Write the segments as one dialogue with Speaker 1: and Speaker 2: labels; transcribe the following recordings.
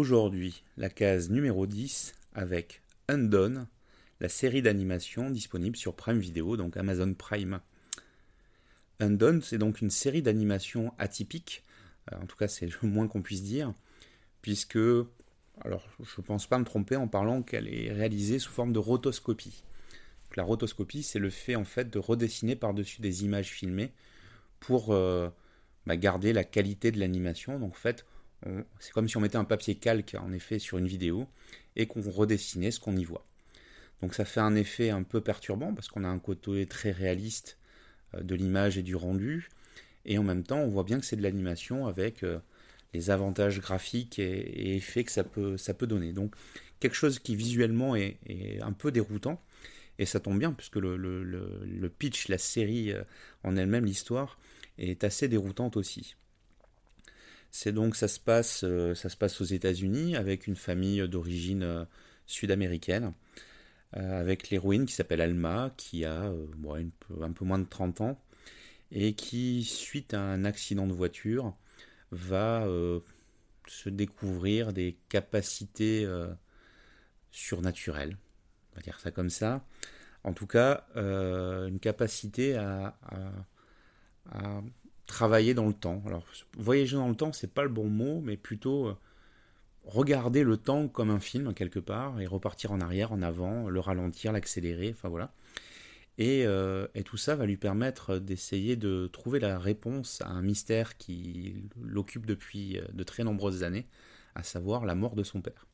Speaker 1: aujourd'hui la case numéro 10 avec Undone, la série d'animation disponible sur Prime Video, donc Amazon Prime. Undone, c'est donc une série d'animation atypique, euh, en tout cas c'est le moins qu'on puisse dire, puisque, alors je ne pense pas me tromper en parlant qu'elle est réalisée sous forme de rotoscopie. la rotoscopie, c'est le fait en fait de redessiner par-dessus des images filmées pour euh, bah, garder la qualité de l'animation. Donc en fait, c'est comme si on mettait un papier calque en effet sur une vidéo et qu'on redessinait ce qu'on y voit. Donc ça fait un effet un peu perturbant parce qu'on a un côté très réaliste euh, de l'image et du rendu et en même temps on voit bien que c'est de l'animation avec euh, les avantages graphiques et, effets que ça peut, donner. Donc quelque chose qui visuellement est, un peu déroutant et ça tombe bien puisque le, pitch, la série euh, en elle-même, l'histoire est assez déroutante aussi. C'est donc ça se passe, euh, ça se passe aux États-Unis avec une famille d'origine euh, sud-américaine, euh, avec l'héroïne qui s'appelle Alma, qui a un peu moins de 30 ans et qui, suite à un accident de voiture, va se découvrir des capacités surnaturelles, on va dire ça comme ça. En tout cas, une capacité à travailler dans le temps. Alors, voyager dans le temps, c'est pas le bon mot, mais plutôt euh, regarder le temps comme un film quelque part et repartir en arrière, en avant, le ralentir, l'accélérer, enfin voilà. Et, euh, et, tout ça va lui permettre d'essayer de trouver la réponse à un mystère qui l'occupe depuis euh, de très nombreuses années, à savoir la mort de son père.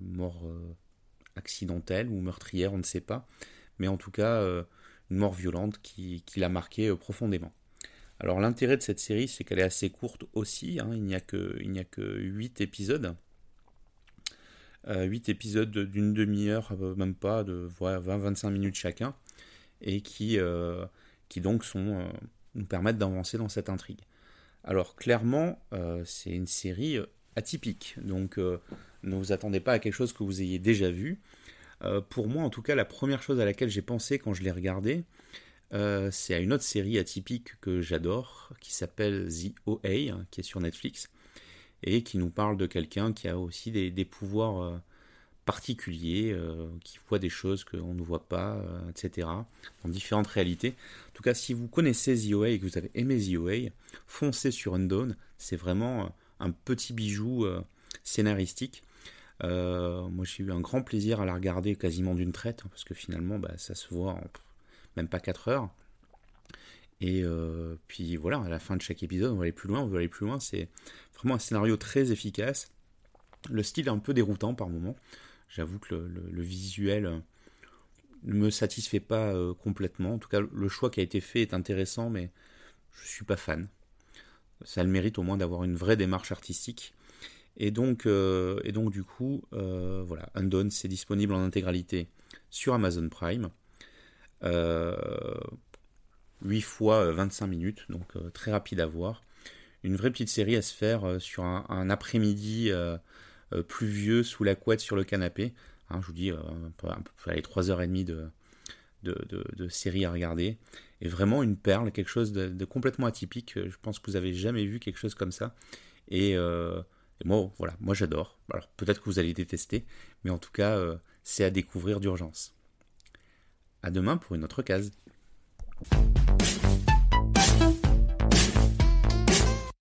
Speaker 1: mort accidentelle ou meurtrière, on ne sait pas, mais en tout cas une mort violente qui, l'a marqué euh, profondément. Alors l'intérêt de cette série, c'est qu'elle est assez courte aussi, hein. il n'y a, que, il que 8 épisodes. 8 euh, épisodes d'une demi-heure, euh, même pas, de 20-25 minutes chacun, et qui, donc nous permettent d'avancer dans cette intrigue. Alors clairement, c'est une série atypique, donc ne vous attendez pas à quelque chose que vous ayez déjà vu. Euh, pour moi, en tout cas, la première chose à laquelle j'ai pensé quand je l'ai regardé, euh, c'est à une autre série atypique que j'adore, qui s'appelle The OA, hein, qui est sur Netflix, et qui nous parle de quelqu'un qui a aussi des, pouvoirs euh, particuliers, qui voit des choses qu'on ne voit pas, etc., dans différentes réalités. En tout cas, si vous connaissez The OA et que vous avez aimé The OA, foncez sur Undone, c'est vraiment un petit bijou scénaristique moi, j'ai eu un grand plaisir à la regarder quasiment d'une traite, hein, parce que finalement, bah, ça se voit en même pas 4 heures. Et euh, puis voilà, à la fin de chaque épisode, on va aller plus loin, on veut aller plus loin. C'est vraiment un scénario très efficace. Le style est un peu déroutant par moments. J'avoue que le, visuel ne me satisfait pas euh, complètement. En tout cas, le choix qui a été fait est intéressant, mais je suis pas fan. Ça le mérite au moins d'avoir une vraie démarche artistique. Et donc, euh, et donc du coup, euh, voilà, Undone, c'est disponible en intégralité sur Amazon Prime. 8 euh, fois 25 minutes, donc très rapide à voir. Une vraie petite série à se faire sur un, après-midi pluvieux sous la couette sur le canapé. Hein, je vous dis, un peu, un peu, 3h30 de, de, de, série à regarder. Et vraiment une perle, quelque chose de, complètement atypique. Je pense que vous avez jamais vu quelque chose comme ça. Et et moi, voilà, moi j'adore. Alors peut-être que vous allez détester, mais en tout cas, euh, c'est à découvrir d'urgence. À demain pour une autre case.